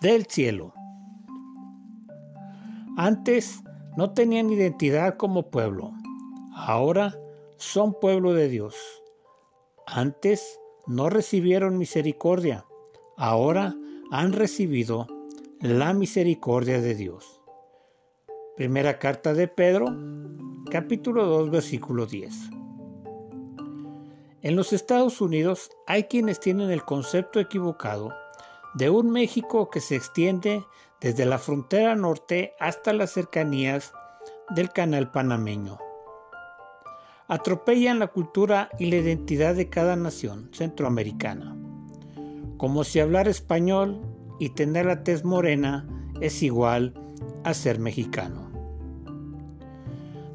del cielo. Antes no tenían identidad como pueblo, ahora son pueblo de Dios. Antes no recibieron misericordia, ahora han recibido la misericordia de Dios. Primera carta de Pedro, capítulo 2, versículo 10. En los Estados Unidos hay quienes tienen el concepto equivocado de un México que se extiende desde la frontera norte hasta las cercanías del canal panameño. Atropellan la cultura y la identidad de cada nación centroamericana, como si hablar español y tener la tez morena es igual a ser mexicano.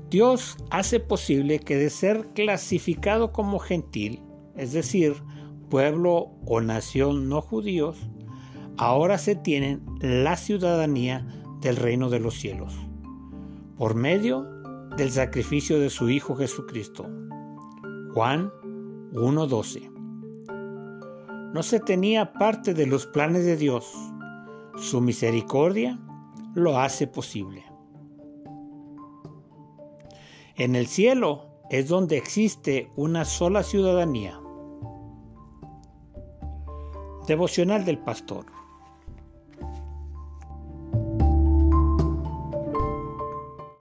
Dios hace posible que de ser clasificado como gentil, es decir, pueblo o nación no judíos, ahora se tienen la ciudadanía del reino de los cielos, por medio del sacrificio de su Hijo Jesucristo. Juan 1.12. No se tenía parte de los planes de Dios. Su misericordia lo hace posible. En el cielo es donde existe una sola ciudadanía. Devocional del Pastor.